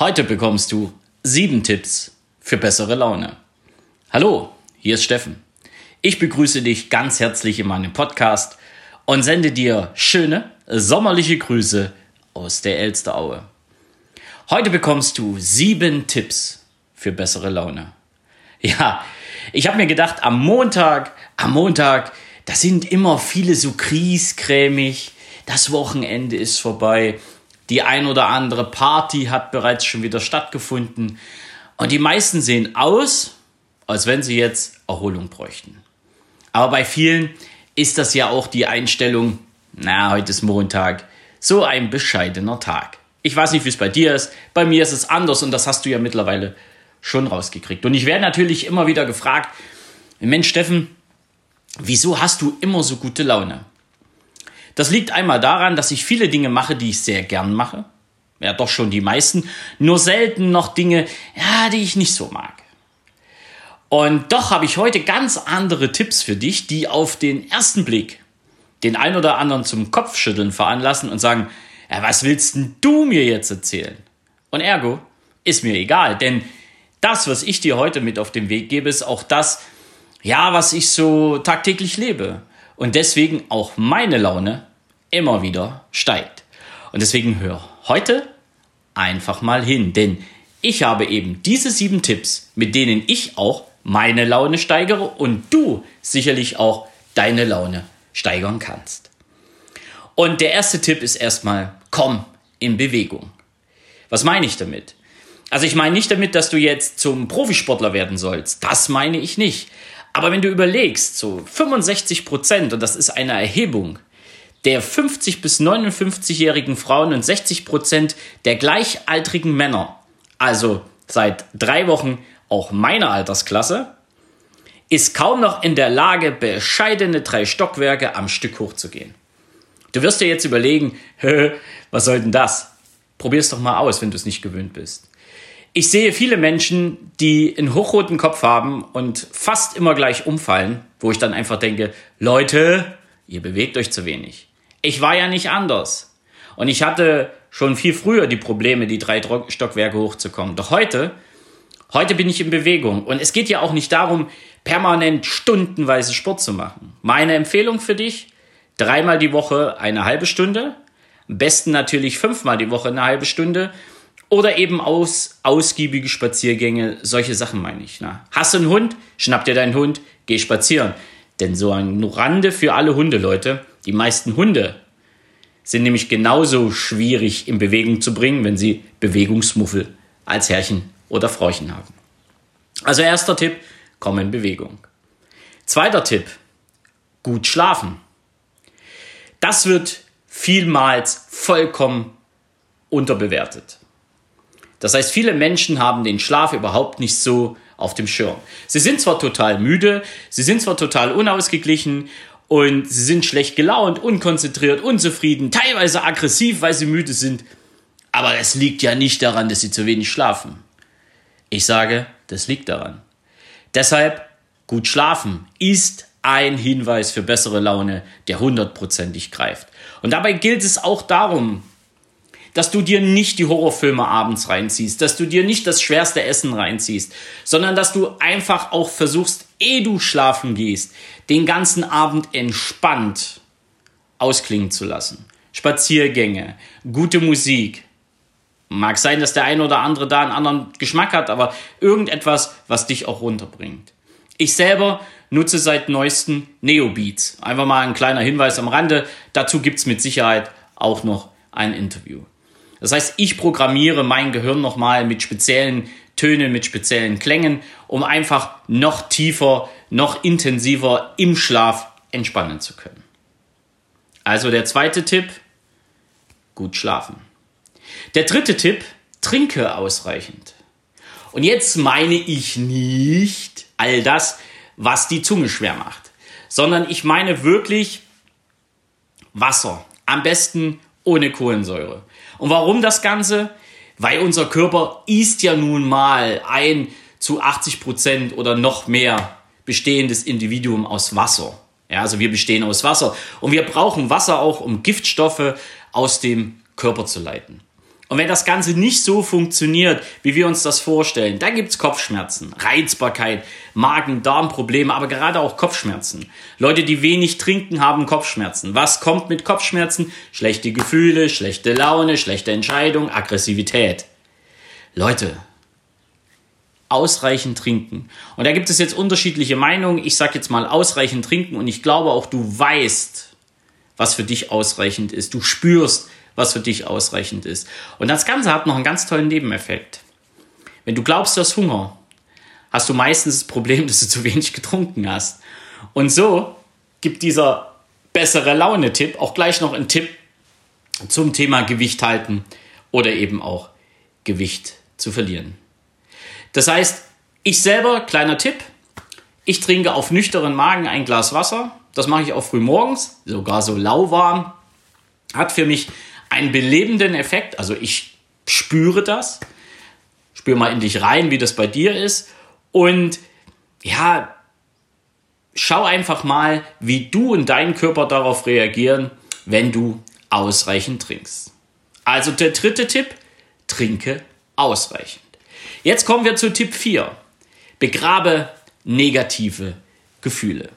Heute bekommst du sieben Tipps für bessere Laune. Hallo, hier ist Steffen. Ich begrüße dich ganz herzlich in meinem Podcast und sende dir schöne sommerliche Grüße aus der Elsteraue. Heute bekommst du sieben Tipps für bessere Laune. Ja, ich habe mir gedacht, am Montag, am Montag, da sind immer viele so kriescremig. Das Wochenende ist vorbei die ein oder andere Party hat bereits schon wieder stattgefunden. Und die meisten sehen aus, als wenn sie jetzt Erholung bräuchten. Aber bei vielen ist das ja auch die Einstellung, na, heute ist Montag, so ein bescheidener Tag. Ich weiß nicht, wie es bei dir ist. Bei mir ist es anders und das hast du ja mittlerweile schon rausgekriegt. Und ich werde natürlich immer wieder gefragt, Mensch, Steffen, wieso hast du immer so gute Laune? Das liegt einmal daran, dass ich viele Dinge mache, die ich sehr gern mache. Ja, doch schon die meisten. Nur selten noch Dinge, ja, die ich nicht so mag. Und doch habe ich heute ganz andere Tipps für dich, die auf den ersten Blick den ein oder anderen zum Kopfschütteln veranlassen und sagen, ja, was willst denn du mir jetzt erzählen? Und ergo ist mir egal, denn das, was ich dir heute mit auf den Weg gebe, ist auch das, ja, was ich so tagtäglich lebe. Und deswegen auch meine Laune immer wieder steigt. Und deswegen hör heute einfach mal hin, denn ich habe eben diese sieben Tipps, mit denen ich auch meine Laune steigere und du sicherlich auch deine Laune steigern kannst. Und der erste Tipp ist erstmal, komm in Bewegung. Was meine ich damit? Also ich meine nicht damit, dass du jetzt zum Profisportler werden sollst. Das meine ich nicht. Aber wenn du überlegst, so 65 Prozent, und das ist eine Erhebung, der 50 bis 59-jährigen Frauen und 60 Prozent der gleichaltrigen Männer, also seit drei Wochen auch meiner Altersklasse, ist kaum noch in der Lage, bescheidene drei Stockwerke am Stück hochzugehen. Du wirst dir jetzt überlegen, was soll denn das? Probier es doch mal aus, wenn du es nicht gewöhnt bist. Ich sehe viele Menschen, die einen hochroten Kopf haben und fast immer gleich umfallen, wo ich dann einfach denke, Leute, ihr bewegt euch zu wenig. Ich war ja nicht anders. Und ich hatte schon viel früher die Probleme, die drei Stockwerke hochzukommen. Doch heute, heute bin ich in Bewegung. Und es geht ja auch nicht darum, permanent stundenweise Sport zu machen. Meine Empfehlung für dich, dreimal die Woche eine halbe Stunde. Am besten natürlich fünfmal die Woche eine halbe Stunde. Oder eben aus, ausgiebige Spaziergänge, solche Sachen meine ich. Na. Hast du einen Hund? Schnapp dir deinen Hund, geh spazieren. Denn so ein Rande für alle Hundeleute, die meisten Hunde sind nämlich genauso schwierig in Bewegung zu bringen, wenn sie Bewegungsmuffel als Herrchen oder Frauchen haben. Also erster Tipp, komm in Bewegung. Zweiter Tipp, gut schlafen. Das wird vielmals vollkommen unterbewertet. Das heißt, viele Menschen haben den Schlaf überhaupt nicht so auf dem Schirm. Sie sind zwar total müde, sie sind zwar total unausgeglichen und sie sind schlecht gelaunt, unkonzentriert, unzufrieden, teilweise aggressiv, weil sie müde sind. Aber es liegt ja nicht daran, dass sie zu wenig schlafen. Ich sage, das liegt daran. Deshalb, gut schlafen ist ein Hinweis für bessere Laune, der hundertprozentig greift. Und dabei gilt es auch darum, dass du dir nicht die Horrorfilme abends reinziehst, dass du dir nicht das schwerste Essen reinziehst, sondern dass du einfach auch versuchst, ehe du schlafen gehst, den ganzen Abend entspannt ausklingen zu lassen. Spaziergänge, gute Musik. Mag sein, dass der eine oder andere da einen anderen Geschmack hat, aber irgendetwas, was dich auch runterbringt. Ich selber nutze seit neuesten Neobeats. Einfach mal ein kleiner Hinweis am Rande. Dazu gibt es mit Sicherheit auch noch ein Interview. Das heißt, ich programmiere mein Gehirn nochmal mit speziellen Tönen, mit speziellen Klängen, um einfach noch tiefer, noch intensiver im Schlaf entspannen zu können. Also der zweite Tipp, gut schlafen. Der dritte Tipp, trinke ausreichend. Und jetzt meine ich nicht all das, was die Zunge schwer macht, sondern ich meine wirklich Wasser. Am besten ohne Kohlensäure. Und warum das Ganze? Weil unser Körper ist ja nun mal ein zu 80 Prozent oder noch mehr bestehendes Individuum aus Wasser. Ja, also wir bestehen aus Wasser. Und wir brauchen Wasser auch, um Giftstoffe aus dem Körper zu leiten. Und wenn das Ganze nicht so funktioniert, wie wir uns das vorstellen, dann gibt's Kopfschmerzen, Reizbarkeit, Magen-Darm-Probleme, aber gerade auch Kopfschmerzen. Leute, die wenig trinken, haben Kopfschmerzen. Was kommt mit Kopfschmerzen? Schlechte Gefühle, schlechte Laune, schlechte Entscheidung, Aggressivität. Leute, ausreichend trinken. Und da gibt es jetzt unterschiedliche Meinungen. Ich sage jetzt mal ausreichend trinken und ich glaube auch, du weißt, was für dich ausreichend ist. Du spürst, was für dich ausreichend ist. Und das Ganze hat noch einen ganz tollen Nebeneffekt. Wenn du glaubst, du hast Hunger, hast du meistens das Problem, dass du zu wenig getrunken hast. Und so gibt dieser bessere Laune-Tipp auch gleich noch einen Tipp zum Thema Gewicht halten oder eben auch Gewicht zu verlieren. Das heißt, ich selber, kleiner Tipp, ich trinke auf nüchternen Magen ein Glas Wasser. Das mache ich auch früh morgens, sogar so lauwarm. Hat für mich einen belebenden Effekt. Also ich spüre das. Spür mal in dich rein, wie das bei dir ist. Und ja, schau einfach mal, wie du und dein Körper darauf reagieren, wenn du ausreichend trinkst. Also der dritte Tipp, trinke ausreichend. Jetzt kommen wir zu Tipp 4. Begrabe negative Gefühle.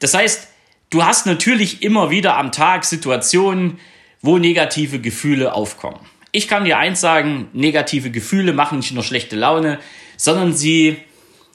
Das heißt, du hast natürlich immer wieder am Tag Situationen, wo negative Gefühle aufkommen. Ich kann dir eins sagen, negative Gefühle machen nicht nur schlechte Laune, sondern sie,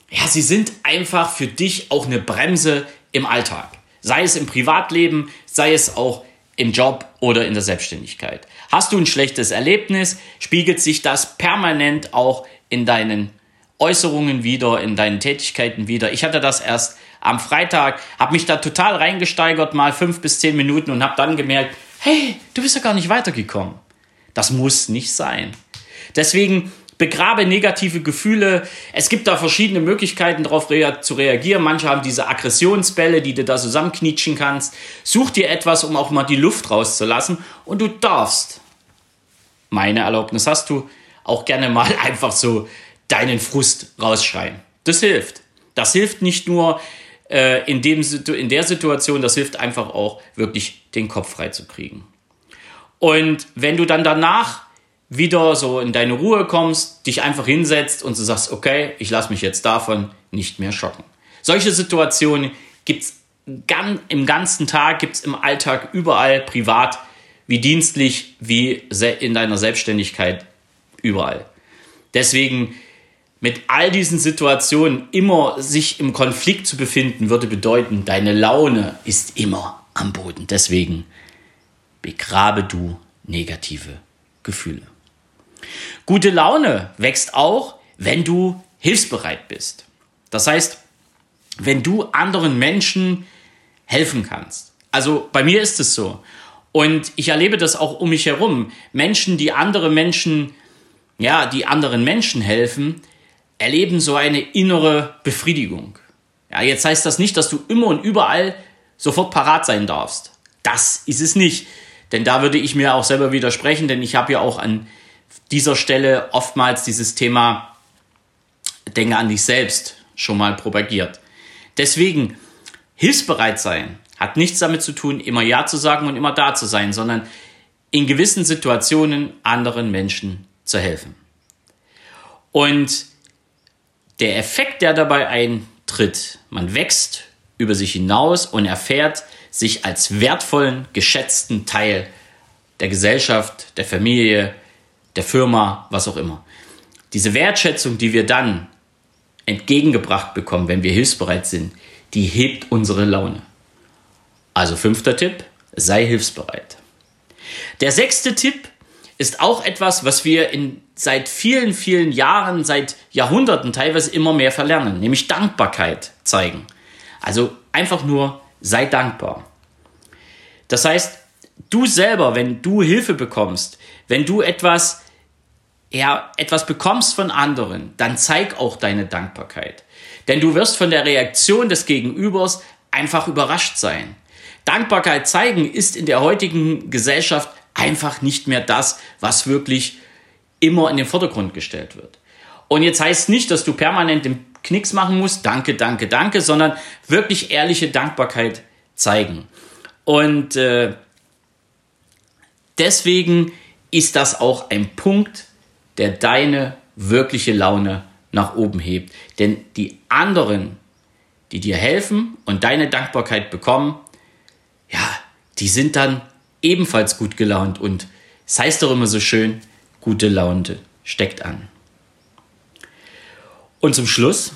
ja, sie sind einfach für dich auch eine Bremse im Alltag. Sei es im Privatleben, sei es auch im Job oder in der Selbstständigkeit. Hast du ein schlechtes Erlebnis, spiegelt sich das permanent auch in deinen Äußerungen wieder, in deinen Tätigkeiten wieder. Ich hatte das erst am Freitag, habe mich da total reingesteigert, mal fünf bis zehn Minuten und habe dann gemerkt, hey, du bist ja gar nicht weitergekommen. Das muss nicht sein. Deswegen begrabe negative Gefühle. Es gibt da verschiedene Möglichkeiten, darauf rea zu reagieren. Manche haben diese Aggressionsbälle, die du da zusammenknietschen kannst. Such dir etwas, um auch mal die Luft rauszulassen. Und du darfst, meine Erlaubnis hast du, auch gerne mal einfach so deinen Frust rausschreien. Das hilft. Das hilft nicht nur äh, in, dem, in der Situation, das hilft einfach auch wirklich den Kopf frei zu kriegen. Und wenn du dann danach wieder so in deine Ruhe kommst, dich einfach hinsetzt und du sagst, okay, ich lasse mich jetzt davon nicht mehr schocken. Solche Situationen gibt's ganz, im ganzen Tag, gibt's im Alltag überall, privat wie dienstlich, wie in deiner Selbstständigkeit, überall. Deswegen mit all diesen Situationen immer sich im Konflikt zu befinden, würde bedeuten, deine Laune ist immer am Boden. Deswegen begrabe du negative Gefühle. Gute Laune wächst auch, wenn du hilfsbereit bist. Das heißt, wenn du anderen Menschen helfen kannst. Also bei mir ist es so. Und ich erlebe das auch um mich herum. Menschen, die andere Menschen, ja, die anderen Menschen helfen, erleben so eine innere Befriedigung. Ja, jetzt heißt das nicht, dass du immer und überall sofort parat sein darfst. Das ist es nicht. Denn da würde ich mir auch selber widersprechen, denn ich habe ja auch an dieser Stelle oftmals dieses Thema Denke an dich selbst schon mal propagiert. Deswegen, hilfsbereit sein hat nichts damit zu tun, immer Ja zu sagen und immer da zu sein, sondern in gewissen Situationen anderen Menschen zu helfen. Und der Effekt, der dabei eintritt, man wächst über sich hinaus und erfährt sich als wertvollen, geschätzten Teil der Gesellschaft, der Familie, der Firma, was auch immer. Diese Wertschätzung, die wir dann entgegengebracht bekommen, wenn wir hilfsbereit sind, die hebt unsere Laune. Also fünfter Tipp, sei hilfsbereit. Der sechste Tipp ist auch etwas, was wir in, seit vielen, vielen Jahren, seit Jahrhunderten teilweise immer mehr verlernen, nämlich Dankbarkeit zeigen. Also einfach nur sei dankbar. Das heißt, du selber, wenn du Hilfe bekommst, wenn du etwas, ja, etwas bekommst von anderen, dann zeig auch deine Dankbarkeit. Denn du wirst von der Reaktion des Gegenübers einfach überrascht sein. Dankbarkeit zeigen ist in der heutigen Gesellschaft einfach nicht mehr das, was wirklich immer in den Vordergrund gestellt wird. Und jetzt heißt nicht, dass du permanent den Knicks machen musst, danke, danke, danke, sondern wirklich ehrliche Dankbarkeit zeigen. Und äh, deswegen ist das auch ein Punkt, der deine wirkliche Laune nach oben hebt. Denn die anderen, die dir helfen und deine Dankbarkeit bekommen, ja, die sind dann ebenfalls gut gelaunt. Und es heißt doch immer so schön, gute Laune steckt an. Und zum Schluss,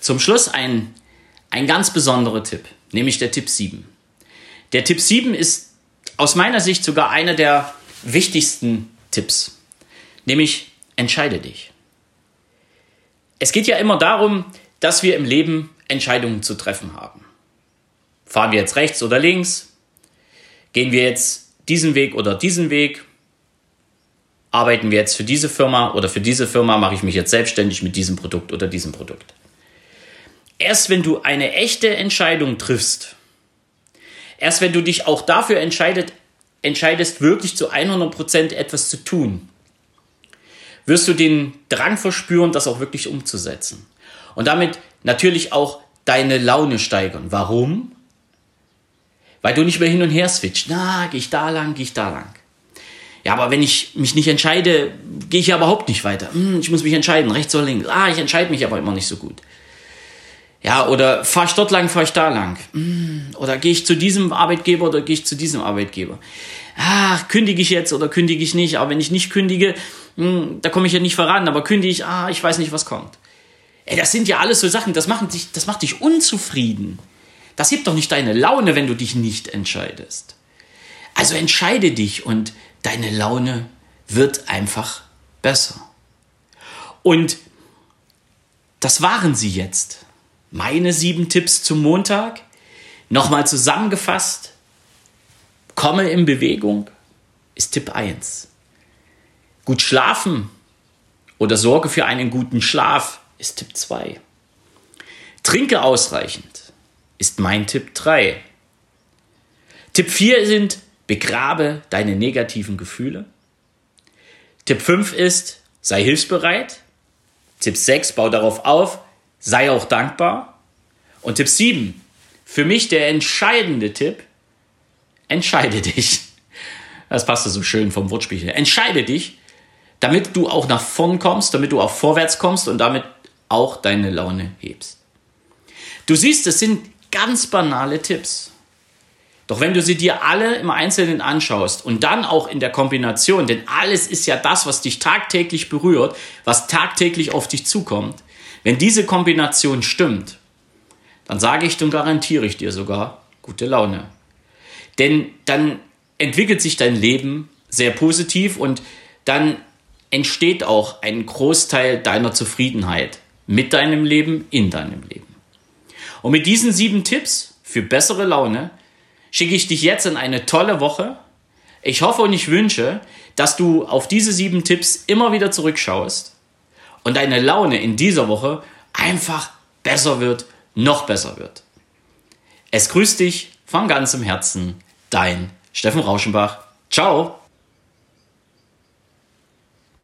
zum Schluss ein, ein ganz besonderer Tipp, nämlich der Tipp 7. Der Tipp 7 ist aus meiner Sicht sogar einer der wichtigsten Tipps, nämlich entscheide dich. Es geht ja immer darum, dass wir im Leben Entscheidungen zu treffen haben. Fahren wir jetzt rechts oder links? Gehen wir jetzt diesen Weg oder diesen Weg? Arbeiten wir jetzt für diese Firma oder für diese Firma mache ich mich jetzt selbstständig mit diesem Produkt oder diesem Produkt? Erst wenn du eine echte Entscheidung triffst, erst wenn du dich auch dafür entscheidet, entscheidest, wirklich zu 100% etwas zu tun, wirst du den Drang verspüren, das auch wirklich umzusetzen. Und damit natürlich auch deine Laune steigern. Warum? Weil du nicht mehr hin und her switcht. Na, gehe ich da lang, gehe ich da lang. Ja, aber wenn ich mich nicht entscheide, gehe ich ja überhaupt nicht weiter. Hm, ich muss mich entscheiden, rechts oder links. Ah, ich entscheide mich aber immer nicht so gut. Ja, oder fahre ich dort lang, fahre ich da lang. Hm, oder gehe ich zu diesem Arbeitgeber oder gehe ich zu diesem Arbeitgeber. Ah, kündige ich jetzt oder kündige ich nicht. Aber wenn ich nicht kündige, hm, da komme ich ja nicht voran. Aber kündige ich, ah, ich weiß nicht, was kommt. Ey, das sind ja alles so Sachen, das macht dich, das macht dich unzufrieden. Das hebt doch nicht deine Laune, wenn du dich nicht entscheidest. Also entscheide dich und deine Laune wird einfach besser. Und das waren sie jetzt. Meine sieben Tipps zum Montag. Nochmal zusammengefasst. Komme in Bewegung ist Tipp 1. Gut schlafen oder sorge für einen guten Schlaf ist Tipp 2. Trinke ausreichend ist mein Tipp 3. Tipp 4 sind begrabe deine negativen Gefühle. Tipp 5 ist, sei hilfsbereit. Tipp 6, bau darauf auf, sei auch dankbar. Und Tipp 7, für mich der entscheidende Tipp, entscheide dich. Das passt so schön vom Wortspiel her. Entscheide dich, damit du auch nach vorn kommst, damit du auch vorwärts kommst und damit auch deine Laune hebst. Du siehst, es sind ganz banale Tipps. Doch wenn du sie dir alle im Einzelnen anschaust und dann auch in der Kombination, denn alles ist ja das, was dich tagtäglich berührt, was tagtäglich auf dich zukommt, wenn diese Kombination stimmt, dann sage ich und garantiere ich dir sogar gute Laune. Denn dann entwickelt sich dein Leben sehr positiv und dann entsteht auch ein Großteil deiner Zufriedenheit mit deinem Leben, in deinem Leben. Und mit diesen sieben Tipps für bessere Laune schicke ich dich jetzt in eine tolle Woche. Ich hoffe und ich wünsche, dass du auf diese sieben Tipps immer wieder zurückschaust und deine Laune in dieser Woche einfach besser wird, noch besser wird. Es grüßt dich von ganzem Herzen, dein Steffen Rauschenbach. Ciao!